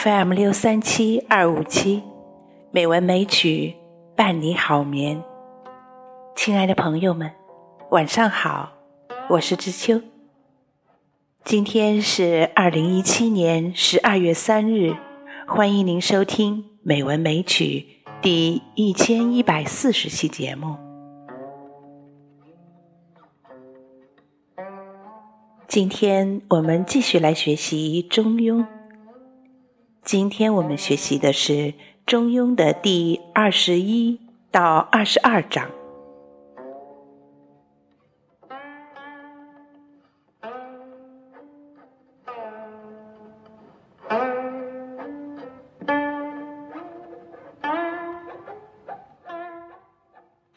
FM 六三七二五七，美文美曲伴你好眠。亲爱的朋友们，晚上好，我是知秋。今天是二零一七年十二月三日，欢迎您收听《美文美曲》第一千一百四十期节目。今天我们继续来学习《中庸》。今天我们学习的是《中庸》的第二十一到二十二章。《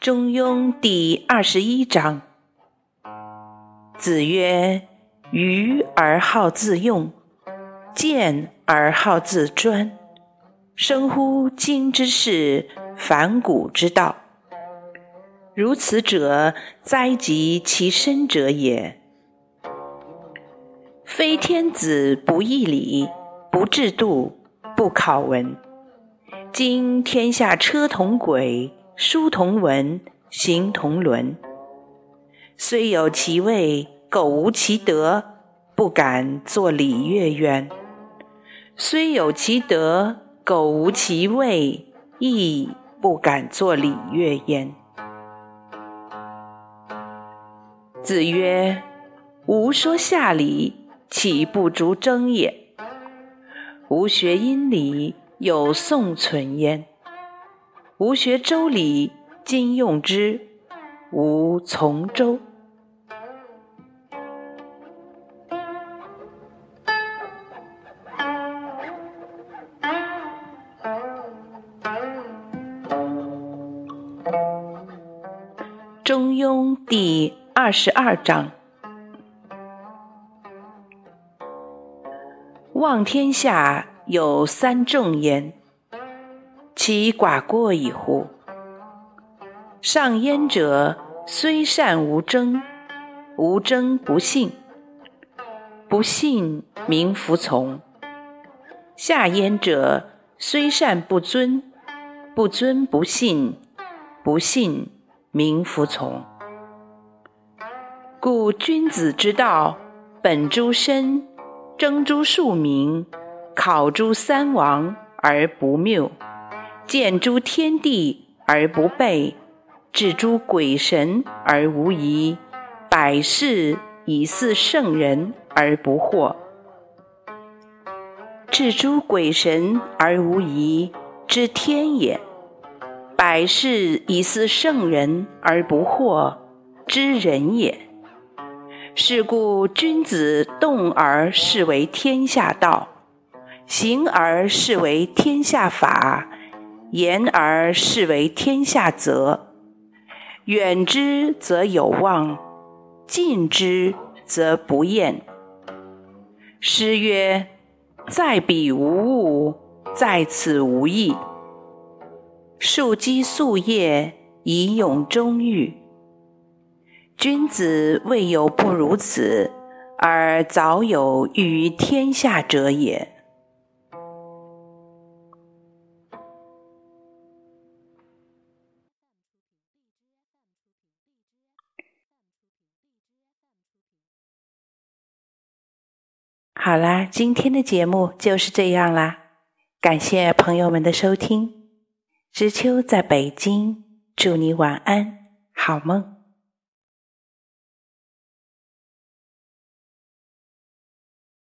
中庸》第二十一章，子曰：“愚而好自用。”见而好自专，生乎今之事，反古之道。如此者，灾及其身者也。非天子不义礼，不制度，不考文。今天下车同轨，书同文，行同伦。虽有其位，苟无其德，不敢作礼乐渊。虽有其德，苟无其位，亦不敢作礼乐焉。子曰：“吾说下礼，岂不足争也？吾学殷礼，有宋存焉；吾学周礼，今用之，吾从周。”中庸第二十二章：望天下有三重焉，其寡过矣乎？上焉者，虽善无争，无争不信，不信民服从；下焉者，虽善不尊，不尊不信，不信。民服从，故君子之道本诸身，征诸庶民，考诸三王而不谬，见诸天地而不悖，至诸鬼神而无疑，百事以似圣人而不惑。至诸鬼神而无疑，知天也。百事以似圣人而不惑，知人也。是故君子动而视为天下道，行而视为天下法，言而视为天下则。远之则有望，近之则不厌。诗曰：“在彼无物，在此无益。”树基素叶，以永终欲。君子未有不如此，而早有欲于天下者也。好啦，今天的节目就是这样啦，感谢朋友们的收听。知秋在北京，祝你晚安，好梦。